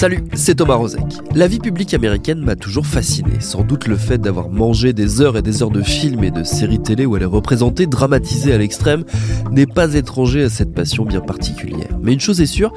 Salut, c'est Thomas Rozek. La vie publique américaine m'a toujours fasciné. Sans doute le fait d'avoir mangé des heures et des heures de films et de séries télé où elle est représentée, dramatisée à l'extrême, n'est pas étranger à cette passion bien particulière. Mais une chose est sûre,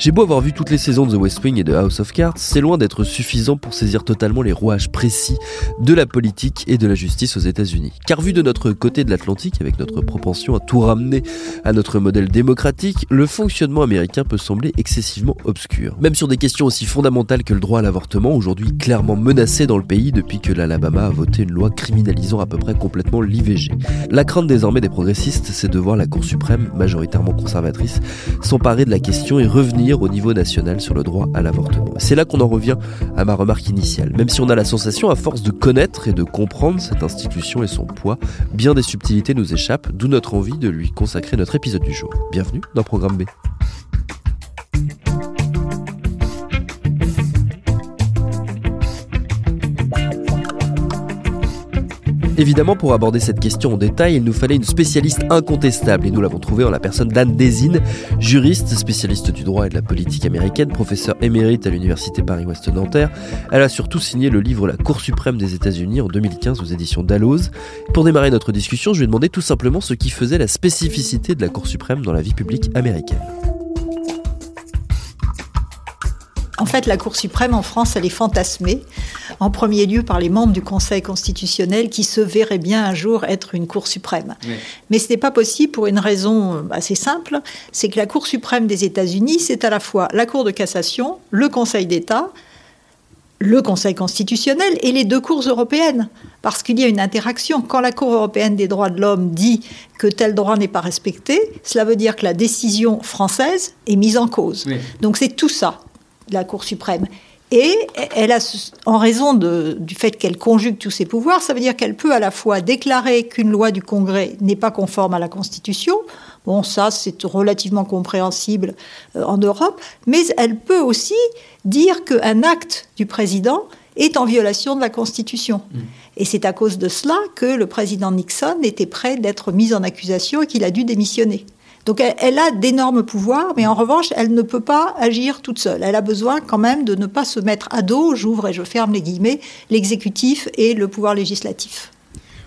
j'ai beau avoir vu toutes les saisons de The West Wing et de House of Cards, c'est loin d'être suffisant pour saisir totalement les rouages précis de la politique et de la justice aux États-Unis. Car vu de notre côté de l'Atlantique, avec notre propension à tout ramener à notre modèle démocratique, le fonctionnement américain peut sembler excessivement obscur. Même sur des questions aussi fondamentales que le droit à l'avortement, aujourd'hui clairement menacé dans le pays depuis que l'Alabama a voté une loi criminalisant à peu près complètement l'IVG. La crainte désormais des progressistes, c'est de voir la Cour suprême, majoritairement conservatrice, s'emparer de la question et revenir au niveau national sur le droit à l'avortement. C'est là qu'on en revient à ma remarque initiale. Même si on a la sensation, à force de connaître et de comprendre cette institution et son poids, bien des subtilités nous échappent, d'où notre envie de lui consacrer notre épisode du jour. Bienvenue dans Programme B. Évidemment, pour aborder cette question en détail, il nous fallait une spécialiste incontestable et nous l'avons trouvée en la personne d'Anne Desine, juriste, spécialiste du droit et de la politique américaine, professeur émérite à l'Université Paris-Ouest Nanterre. Elle a surtout signé le livre La Cour suprême des États-Unis en 2015 aux éditions Dalloz. Pour démarrer notre discussion, je lui ai demandé tout simplement ce qui faisait la spécificité de la Cour suprême dans la vie publique américaine. En fait, la Cour suprême en France, elle est fantasmée, en premier lieu par les membres du Conseil constitutionnel qui se verraient bien un jour être une Cour suprême. Oui. Mais ce n'est pas possible pour une raison assez simple, c'est que la Cour suprême des États-Unis, c'est à la fois la Cour de cassation, le Conseil d'État, le Conseil constitutionnel et les deux cours européennes. Parce qu'il y a une interaction. Quand la Cour européenne des droits de l'homme dit que tel droit n'est pas respecté, cela veut dire que la décision française est mise en cause. Oui. Donc c'est tout ça la Cour suprême. Et elle a, en raison de, du fait qu'elle conjugue tous ses pouvoirs, ça veut dire qu'elle peut à la fois déclarer qu'une loi du Congrès n'est pas conforme à la Constitution. Bon, ça, c'est relativement compréhensible euh, en Europe. Mais elle peut aussi dire qu'un acte du président est en violation de la Constitution. Mmh. Et c'est à cause de cela que le président Nixon était prêt d'être mis en accusation et qu'il a dû démissionner. Donc elle, a d'énormes pouvoirs, mais en revanche, elle ne peut pas agir toute seule. Elle a besoin quand même de ne pas se mettre à dos, j'ouvre et je ferme les guillemets, l'exécutif et le pouvoir législatif.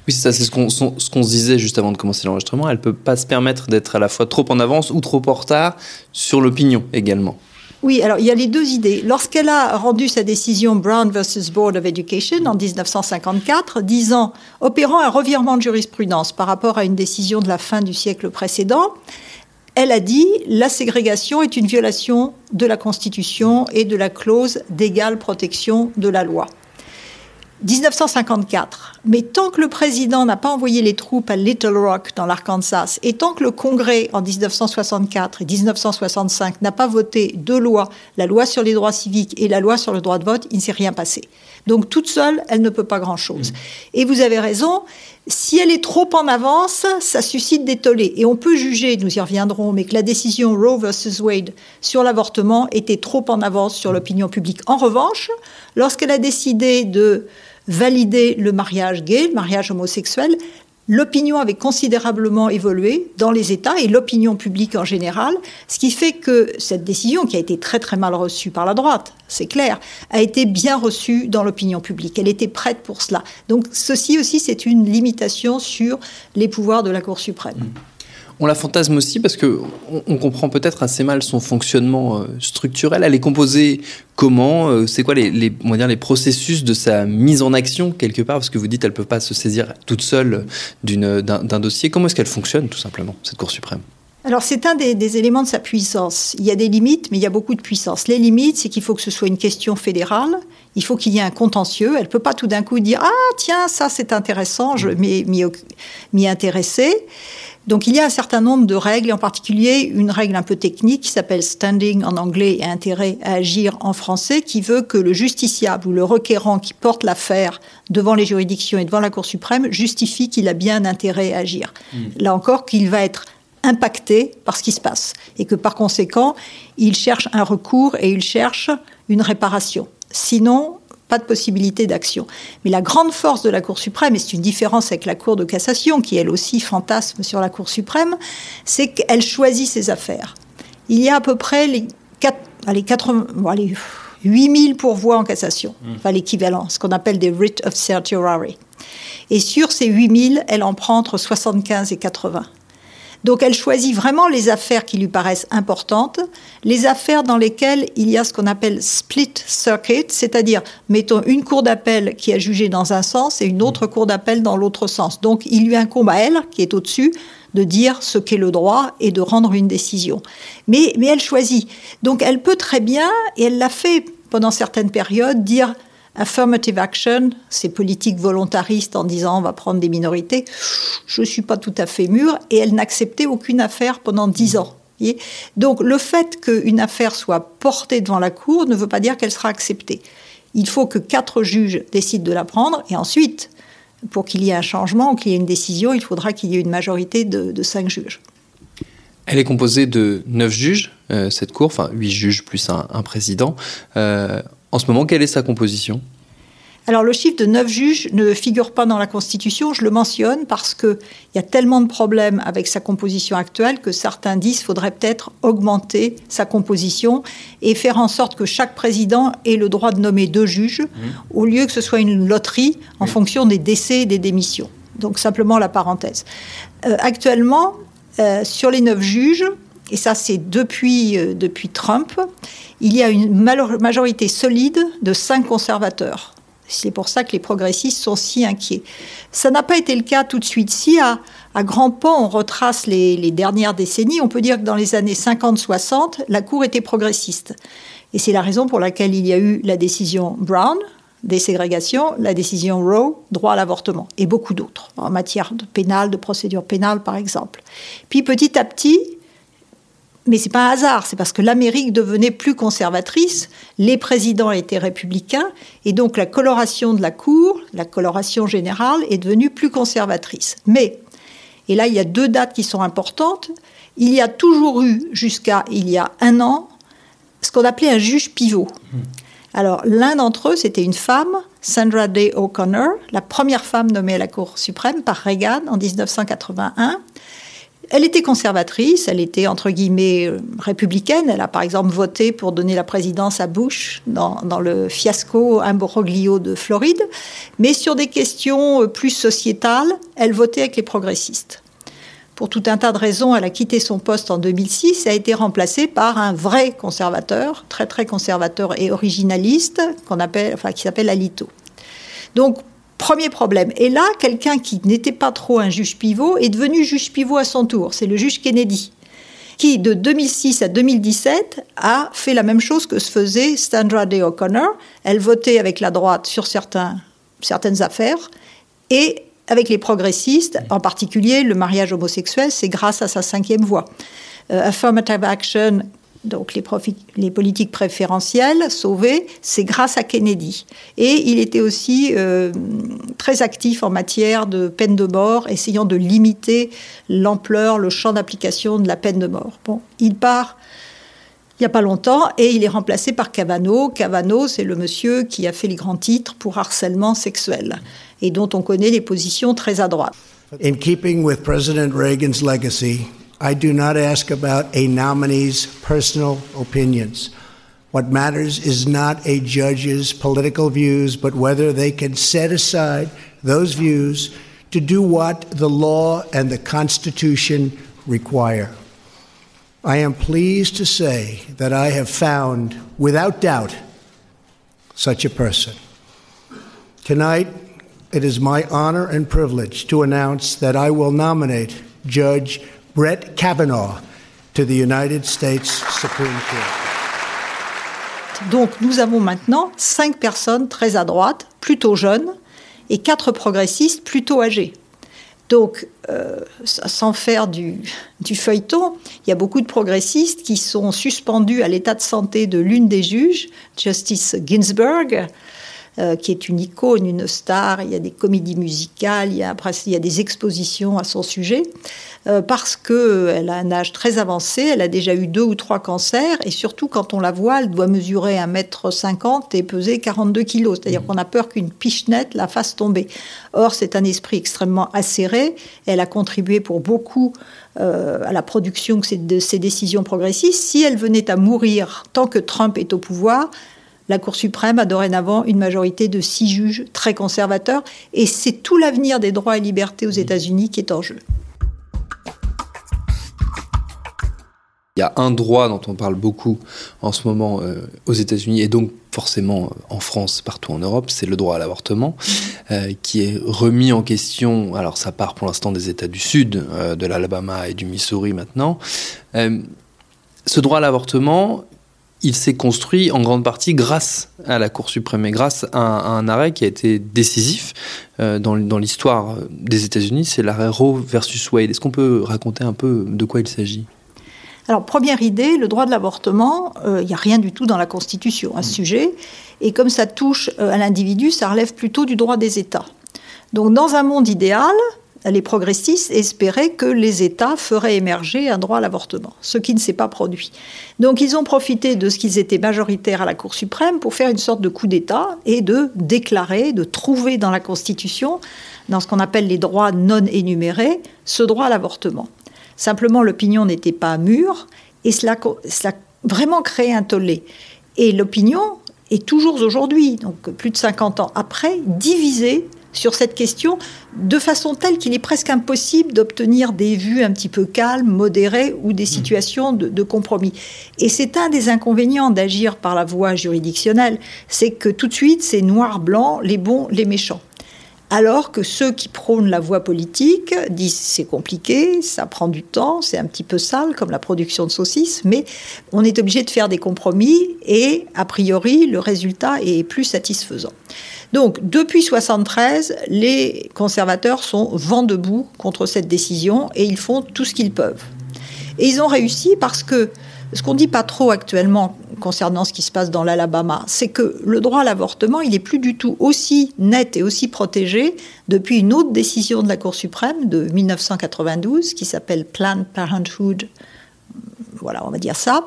Oui, c'est ça, c'est ce qu'on ce se disait juste avant de commencer l'enregistrement. Elle peut pas se permettre d'être à la fois trop en avance ou trop en retard sur l'opinion également. Oui, alors il y a les deux idées. Lorsqu'elle a rendu sa décision Brown versus Board of Education en 1954, disant, opérant un revirement de jurisprudence par rapport à une décision de la fin du siècle précédent, elle a dit la ségrégation est une violation de la Constitution et de la clause d'égale protection de la loi. 1954. Mais tant que le président n'a pas envoyé les troupes à Little Rock dans l'Arkansas, et tant que le Congrès en 1964 et 1965 n'a pas voté deux lois, la loi sur les droits civiques et la loi sur le droit de vote, il ne s'est rien passé. Donc toute seule, elle ne peut pas grand-chose. Mmh. Et vous avez raison, si elle est trop en avance, ça suscite des tollés. Et on peut juger, nous y reviendrons, mais que la décision Roe versus Wade sur l'avortement était trop en avance sur l'opinion publique. En revanche, lorsqu'elle a décidé de valider le mariage gay, le mariage homosexuel, l'opinion avait considérablement évolué dans les États et l'opinion publique en général, ce qui fait que cette décision, qui a été très très mal reçue par la droite, c'est clair, a été bien reçue dans l'opinion publique. Elle était prête pour cela. Donc ceci aussi, c'est une limitation sur les pouvoirs de la Cour suprême. Mmh. On la fantasme aussi parce que on, comprend peut-être assez mal son fonctionnement euh, structurel. Elle est composée comment euh, C'est quoi les, les, on va dire, les processus de sa mise en action quelque part Parce que vous dites qu'elle ne peut pas se saisir toute seule d'un dossier. Comment est-ce qu'elle fonctionne tout simplement, cette Cour suprême? Alors c'est un des, éléments de sa puissance. Il y a des limites, mais il y a beaucoup de puissance. Les limites, c'est qu'il faut que ce soit une question fédérale, il faut qu'il y ait un contentieux. Elle ne peut pas tout d'un coup dire ⁇ Ah tiens, ça c'est intéressant, je vais m'y intéresser ⁇ donc il y a un certain nombre de règles, et en particulier une règle un peu technique qui s'appelle standing en anglais et intérêt à agir en français, qui veut que le justiciable ou le requérant qui porte l'affaire devant les juridictions et devant la Cour suprême justifie qu'il a bien intérêt à agir. Hmm. Là encore, qu'il va être impacté par ce qui se passe et que par conséquent, il cherche un recours et il cherche une réparation. Sinon, pas de possibilité d'action. Mais la grande force de la Cour suprême, et c'est une différence avec la Cour de cassation, qui elle aussi fantasme sur la Cour suprême, c'est qu'elle choisit ses affaires. Il y a à peu près les, 4, allez, 80, allez, 8000 pourvois en cassation, mmh. enfin l'équivalent, ce qu'on appelle des writ of certiorari. Et sur ces 8000, elle en prend entre 75 et 80. Donc elle choisit vraiment les affaires qui lui paraissent importantes, les affaires dans lesquelles il y a ce qu'on appelle split circuit, c'est-à-dire, mettons, une cour d'appel qui a jugé dans un sens et une autre cour d'appel dans l'autre sens. Donc il lui incombe à elle, qui est au-dessus, de dire ce qu'est le droit et de rendre une décision. Mais, mais elle choisit. Donc elle peut très bien, et elle l'a fait pendant certaines périodes, dire Affirmative action, c'est politique volontariste en disant on va prendre des minorités. Je ne suis pas tout à fait mûre et elle n'acceptait aucune affaire pendant dix ans. Donc le fait qu'une affaire soit portée devant la Cour ne veut pas dire qu'elle sera acceptée. Il faut que quatre juges décident de la prendre et ensuite, pour qu'il y ait un changement qu'il y ait une décision, il faudra qu'il y ait une majorité de, cinq juges. Elle est composée de neuf juges, euh, cette Cour, enfin huit juges plus un, président. Euh, en ce moment, quelle est sa composition? Alors le chiffre de 9 juges ne figure pas dans la Constitution, je le mentionne parce qu'il y a tellement de problèmes avec sa composition actuelle que certains disent qu'il faudrait peut-être augmenter sa composition et faire en sorte que chaque président ait le droit de nommer deux juges mmh. au lieu que ce soit une loterie en fonction des décès et des démissions. Donc simplement la parenthèse. Euh, actuellement, euh, sur les 9 juges, et ça c'est depuis, euh, depuis Trump, il y a une majorité solide de cinq conservateurs. C'est pour ça que les progressistes sont si inquiets. Ça n'a pas été le cas tout de suite. Si à, grands pas on retrace les, dernières décennies, on peut dire que dans les années 50-60, la Cour était progressiste. Et c'est la raison pour laquelle il y a eu la décision Brown, des ségrégations, la décision Roe, droit à l'avortement, et beaucoup d'autres, en matière de pénale, de procédure pénale par exemple. Puis petit à petit, mais c'est pas un hasard, c'est parce que l'Amérique devenait plus conservatrice, les présidents étaient républicains, et donc la coloration de la Cour, la coloration générale, est devenue plus conservatrice. Mais, et là il y a deux dates qui sont importantes, il y a toujours eu, jusqu'à il y a un an, ce qu'on appelait un juge pivot. Alors l'un d'entre eux, c'était une femme, Sandra Day O'Connor, la première femme nommée à la Cour suprême par Reagan en 1981. Elle était conservatrice, elle était entre guillemets euh, républicaine. Elle a par exemple voté pour donner la présidence à Bush dans, le fiasco imbroglio de Floride. Mais sur des questions euh, plus sociétales, elle votait avec les progressistes. Pour tout un tas de raisons, elle a quitté son poste en 2006 et a été remplacée par un vrai conservateur, très très conservateur et originaliste, qu'on appelle, enfin, qui s'appelle Alito. Donc Premier problème. Et là, quelqu'un qui n'était pas trop un juge pivot est devenu juge pivot à son tour. C'est le juge Kennedy, qui de 2006 à 2017 a fait la même chose que se faisait Sandra Day O'Connor. Elle votait avec la droite sur certains, certaines affaires et avec les progressistes, en particulier le mariage homosexuel, c'est grâce à sa cinquième voix. Euh, affirmative action donc les, politiques préférentielles sauvées, c'est grâce à Kennedy. Et il était aussi euh, très actif en matière de peine de mort, essayant de limiter l'ampleur, le champ d'application de la peine de mort. Bon, il part il n'y a pas longtemps et il est remplacé par Cavano. Cavano, c'est le monsieur qui a fait les grands titres pour harcèlement sexuel et dont on connaît les positions très à droite. In keeping with President Reagan's legacy, I do not ask about a nominee's personal opinions. What matters is not a judge's political views, but whether they can set aside those views to do what the law and the Constitution require. I am pleased to say that I have found, without doubt, such a person. Tonight, it is my honor and privilege to announce that I will nominate Judge Brett Kavanaugh to the United States Supreme Court. Donc nous avons maintenant cinq personnes très à droite, plutôt jeunes, et quatre progressistes plutôt âgés. Donc, euh, sans faire du, du, feuilleton, il y a beaucoup de progressistes qui sont suspendus à l'état de santé de l'une des juges, Justice Ginsburg, euh, qui est une icône, une star. Il y a des comédies musicales, il y a, après, il y a des expositions à son sujet, euh, parce qu'elle a un âge très avancé, elle a déjà eu deux ou trois cancers, et surtout quand on la voit, elle doit mesurer 1m50 et peser 42 kg, c'est-à-dire mmh. qu'on a peur qu'une pichenette la fasse tomber. Or, c'est un esprit extrêmement acéré, elle a contribué pour beaucoup euh, à la production de ces décisions progressistes. Si elle venait à mourir tant que Trump est au pouvoir, la Cour suprême a dorénavant une majorité de six juges très conservateurs, et c'est tout l'avenir des droits et libertés aux États-Unis qui est en jeu. Il y a un droit dont on parle beaucoup en ce moment euh, aux États-Unis et donc forcément en France, partout en Europe, c'est le droit à l'avortement, euh, qui est remis en question. Alors ça part pour l'instant des États du Sud, euh, de l'Alabama et du Missouri maintenant. ce droit à l'avortement, il s'est construit en grande partie grâce à la Cour suprême et grâce à un, arrêt qui a été décisif euh, dans, l'histoire des États-Unis, c'est l'arrêt Roe versus Wade. Est-ce qu'on peut raconter un peu de quoi il s'agit? Alors, première idée, le droit de l'avortement, il euh, n'y a rien du tout dans la Constitution à ce sujet. Et comme ça touche euh, à l'individu, ça relève plutôt du droit des États. Donc, dans un monde idéal, les progressistes espéraient que les États feraient émerger un droit à l'avortement, ce qui ne s'est pas produit. Donc ils ont profité de ce qu'ils étaient majoritaires à la Cour suprême pour faire une sorte de coup d'État et de déclarer, de trouver dans la Constitution, dans ce qu'on appelle les droits non énumérés, ce droit à l'avortement. Simplement, l'opinion n'était pas mûre et cela, cela vraiment créé un tollé. Et l'opinion est toujours aujourd'hui, donc plus de 50 ans après, divisée sur cette question de façon telle qu'il est presque impossible d'obtenir des vues un petit peu calmes, modérées ou des mmh. situations de, compromis. Et c'est un des inconvénients d'agir par la voie juridictionnelle, c'est que tout de suite c'est noir-blanc, les bons, les méchants. Alors que ceux qui prônent la voie politique disent c'est compliqué, ça prend du temps, c'est un petit peu sale comme la production de saucisses, mais on est obligé de faire des compromis et a priori le résultat est plus satisfaisant. Donc, depuis 1973, les conservateurs sont vent debout contre cette décision et ils font tout ce qu'ils peuvent. Et ils ont réussi parce que ce qu'on dit pas trop actuellement concernant ce qui se passe dans l'Alabama, c'est que le droit à l'avortement, il est plus du tout aussi net et aussi protégé depuis une autre décision de la Cour suprême de 1992 qui s'appelle Planned Parenthood voilà, on va dire ça,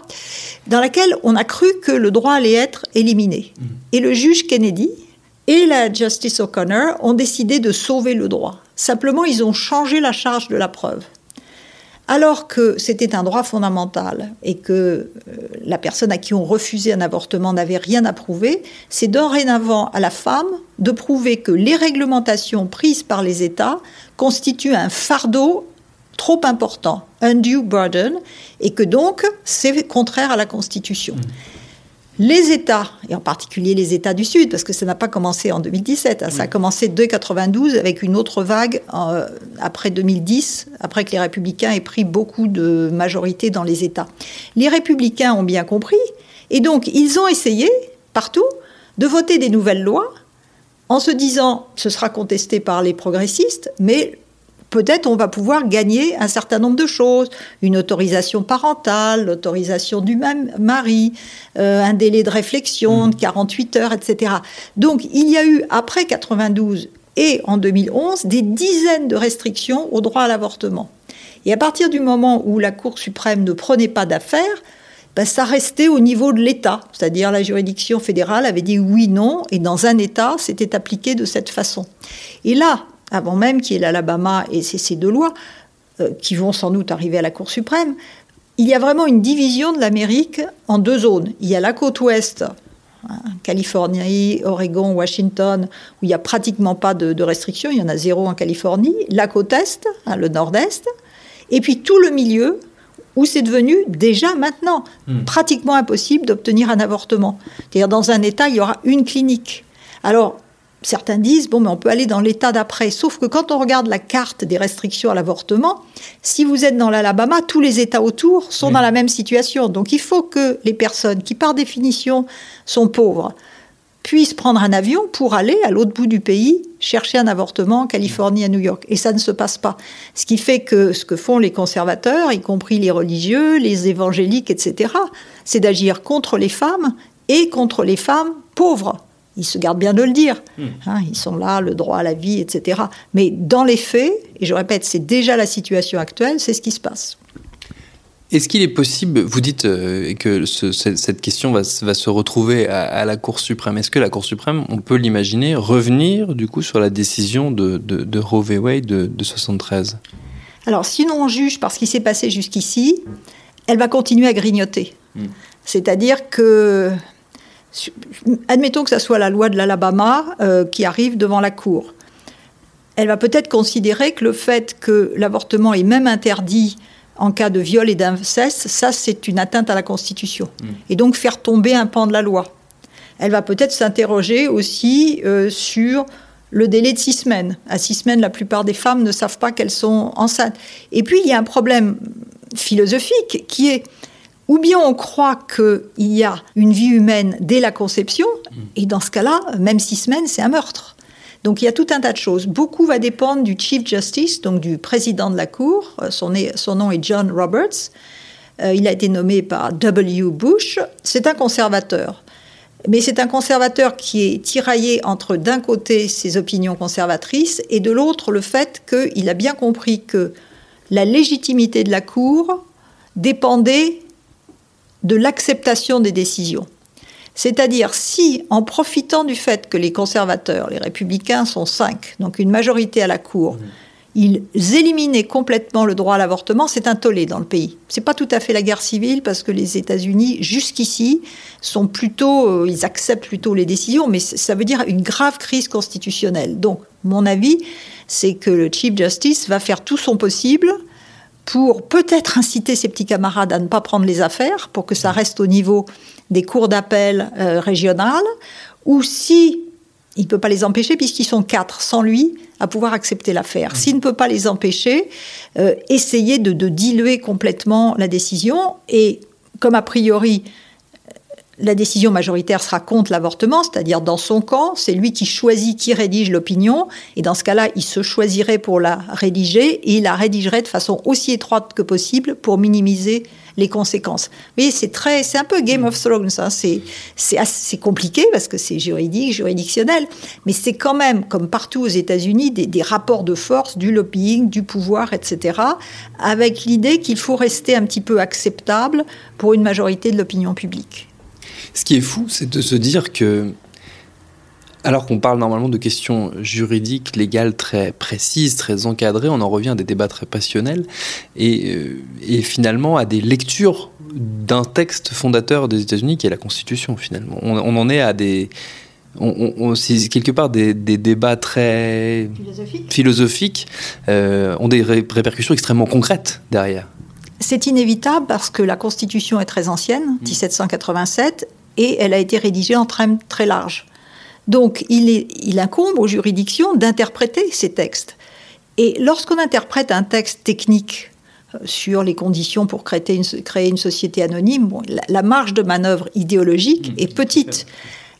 dans laquelle on a cru que le droit allait être éliminé. Mmh. Et le juge Kennedy, et la Justice O'Connor ont décidé de sauver le droit. Simplement, ils ont changé la charge de la preuve. Alors que c'était un droit fondamental et que euh, la personne à qui on refusait un avortement n'avait rien à prouver, c'est dorénavant à la femme de prouver que les réglementations prises par les États constituent un fardeau trop important, undue burden, et que donc c'est contraire à la Constitution. Mmh. Les États, et en particulier les États du Sud, parce que ça n'a pas commencé en 2017, hein, ça a commencé dès 92 avec une autre vague euh, après 2010, après que les républicains aient pris beaucoup de majorité dans les États. Les républicains ont bien compris, et donc ils ont essayé, partout, de voter des nouvelles lois en se disant ce sera contesté par les progressistes, mais peut-être on va pouvoir gagner un certain nombre de choses. Une autorisation parentale, l'autorisation du même mari, euh, un délai de réflexion de 48 heures, etc. Donc il y a eu, après 92 et en 2011, des dizaines de restrictions au droit à l'avortement. Et à partir du moment où la Cour suprême ne prenait pas d'affaire, ben, ça restait au niveau de l'État. C'est-à-dire la juridiction fédérale avait dit oui, non, et dans un État, c'était appliqué de cette façon. Et là, avant même qu'il y ait l'Alabama et ces deux lois, euh, qui vont sans doute arriver à la Cour suprême, il y a vraiment une division de l'Amérique en deux zones. Il y a la côte ouest, hein, Californie, Oregon, Washington, où il n'y a pratiquement pas de, restrictions, il y en a zéro en Californie, la côte est, hein, le nord-est, et puis tout le milieu, où c'est devenu déjà maintenant hmm. pratiquement impossible d'obtenir un avortement. C'est-à-dire dans un État, il y aura une clinique. Alors, certains disent, bon, mais on peut aller dans l'état d'après. Sauf que quand on regarde la carte des restrictions à l'avortement, si vous êtes dans l'Alabama, tous les États autour sont dans la même situation. Donc il faut que les personnes qui, par définition, sont pauvres, puissent prendre un avion pour aller à l'autre bout du pays chercher un avortement en Californie, à New York. Et ça ne se passe pas. Ce qui fait que ce que font les conservateurs, y compris les religieux, les évangéliques, etc., c'est d'agir contre les femmes et contre les femmes pauvres. Ils se gardent bien de le dire. Hmm. Hein, ils sont là, le droit à la vie, etc. Mais dans les faits, et je répète, c'est déjà la situation actuelle, c'est ce qui se passe. Est-ce qu'il est possible, vous dites euh, que cette question va, se retrouver à, la Cour suprême, est-ce que la Cour suprême, on peut l'imaginer, revenir du coup sur la décision de, Roe v. Wade de, de 73 Alors sinon on juge parce qu'il s'est passé jusqu'ici, elle va continuer à grignoter. Hmm. C'est-à-dire que, admettons que ce soit la loi de l'Alabama euh, qui arrive devant la Cour, elle va peut-être considérer que le fait que l'avortement est même interdit en cas de viol et d'inceste, ça c'est une atteinte à la Constitution. Mm. Et donc faire tomber un pan de la loi. Elle va peut-être s'interroger aussi euh, sur le délai de six semaines. À six semaines, la plupart des femmes ne savent pas qu'elles sont enceintes. Et puis il y a un problème philosophique qui est ou bien on croit qu'il y a une vie humaine dès la conception, mm. et dans ce cas-là, même six semaines, c'est un meurtre. Donc il y a tout un tas de choses. Beaucoup va dépendre du Chief Justice, donc du président de la Cour. Euh, son, son nom est John Roberts. Euh, il a été nommé par W. Bush. C'est un conservateur. Mais c'est un conservateur qui est tiraillé entre d'un côté ses opinions conservatrices et de l'autre le fait qu'il a bien compris que la légitimité de la Cour dépendait de l'acceptation des décisions. C'est-à-dire si, en profitant du fait que les conservateurs, les républicains sont cinq, donc une majorité à la Cour, ils éliminaient complètement le droit à l'avortement, c'est un tollé dans le pays. C'est pas tout à fait la guerre civile parce que les États-Unis, jusqu'ici, sont plutôt, euh, ils acceptent plutôt les décisions, mais ça veut dire une grave crise constitutionnelle. Donc, mon avis, c'est que le Chief Justice va faire tout son possible pour peut-être inciter ses petits camarades à ne pas prendre les affaires, pour que ça reste au niveau des cours d'appel euh, régionales, ou si il ne peut pas les empêcher, puisqu'ils sont quatre sans lui, à pouvoir accepter l'affaire. Mmh. S'il ne peut pas les empêcher, euh, essayer de, de, diluer complètement la décision. Et comme a priori, la décision majoritaire sera contre l'avortement, c'est-à-dire dans son camp, c'est lui qui choisit qui rédige l'opinion, et dans ce cas-là, il se choisirait pour la rédiger, et il la rédigerait de façon aussi étroite que possible pour minimiser les conséquences. Mais c'est très, c'est un peu Game of Thrones. Hein. C'est, c'est compliqué parce que c'est juridique, juridictionnel, mais c'est quand même, comme partout aux États-Unis, des, rapports de force, du lobbying, du pouvoir, etc., avec l'idée qu'il faut rester un petit peu acceptable pour une majorité de l'opinion publique. Ce qui est fou, c'est de se dire que alors qu'on parle normalement de questions juridiques, légales très précises, très encadrées, on en revient à des débats très passionnels et, euh, finalement à des lectures d'un texte fondateur des États-Unis qui est la Constitution finalement. On, en est à des... On, quelque part des, débats très philosophiques, euh, ont des répercussions extrêmement concrètes derrière. C'est inévitable parce que la Constitution est très ancienne, 1787, mmh. et elle a été rédigée en très, très large. Donc il, incombe aux juridictions d'interpréter ces textes. Et lorsqu'on interprète un texte technique euh, sur les conditions pour créer une, société anonyme, la, marge de manœuvre idéologique mmh, est petite.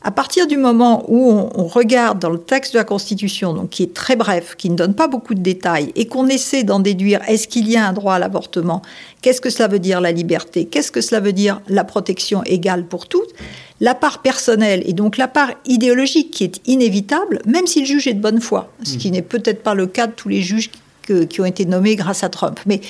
À partir du moment où on, regarde dans le texte de la Constitution, donc qui est très bref, qui ne donne pas beaucoup de détails, et qu'on essaie d'en déduire est-ce qu'il y a un droit à l'avortement, qu'est-ce que cela veut dire la liberté, qu'est-ce que cela veut dire la protection égale pour toutes, la part personnelle et donc la part idéologique qui est inévitable, même si le juge est de bonne foi, ce qui mmh. n'est peut-être pas le cas de tous les juges qui ont été nommés grâce à Trump. Mais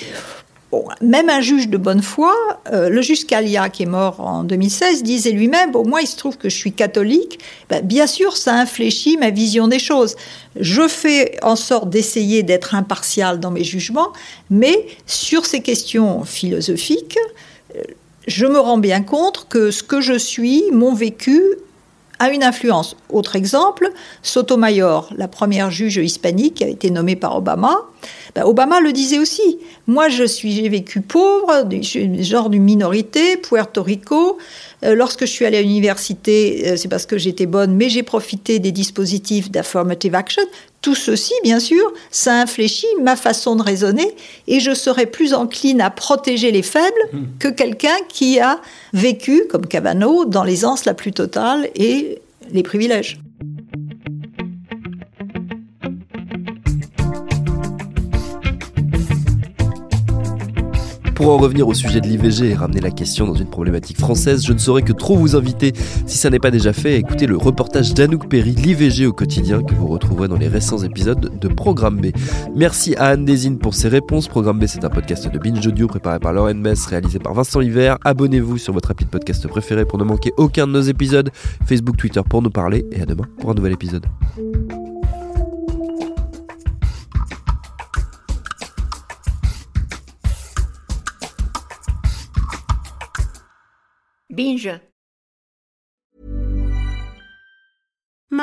même un juge de bonne foi, euh, le juge Scalia, qui est mort en 2016, disait lui-même Bon, moi, il se trouve que je suis catholique. Ben, bien sûr, ça infléchit ma vision des choses. Je fais en sorte d'essayer d'être impartial dans mes jugements, mais sur ces questions philosophiques, euh, je me rends bien compte que ce que je suis, mon vécu, a une influence. Autre exemple, Sotomayor, la première juge hispanique qui a été nommée par Obama, Ben, Obama le disait aussi. Moi, je suis, j'ai vécu pauvre, genre d'une minorité, Puerto Rico. Euh, lorsque je suis allée à l'université, euh, c'est parce que j'étais bonne, mais j'ai profité des dispositifs d'affirmative action. Tout ceci, bien sûr, ça infléchit ma façon de raisonner et je serai plus encline à protéger les faibles hmm. que quelqu'un qui a vécu, comme Cavano, dans l'aisance la plus totale et les privilèges. Pour en revenir au sujet de l'IVG et ramener la question dans une problématique française, je ne saurais que trop vous inviter, si ça n'est pas déjà fait, à écouter le reportage d'Anouk Perry, l'IVG au quotidien, que vous retrouverez dans les récents épisodes de Programme B. Merci à Anne Desine pour ses réponses. Programme B, c'est un podcast de Binge Audio préparé par Lauren Mess, réalisé par Vincent Hiver. Abonnez-vous sur votre appli de podcast préféré pour ne manquer aucun de nos épisodes. Facebook, Twitter pour nous parler. Et à demain pour un nouvel épisode. Binge.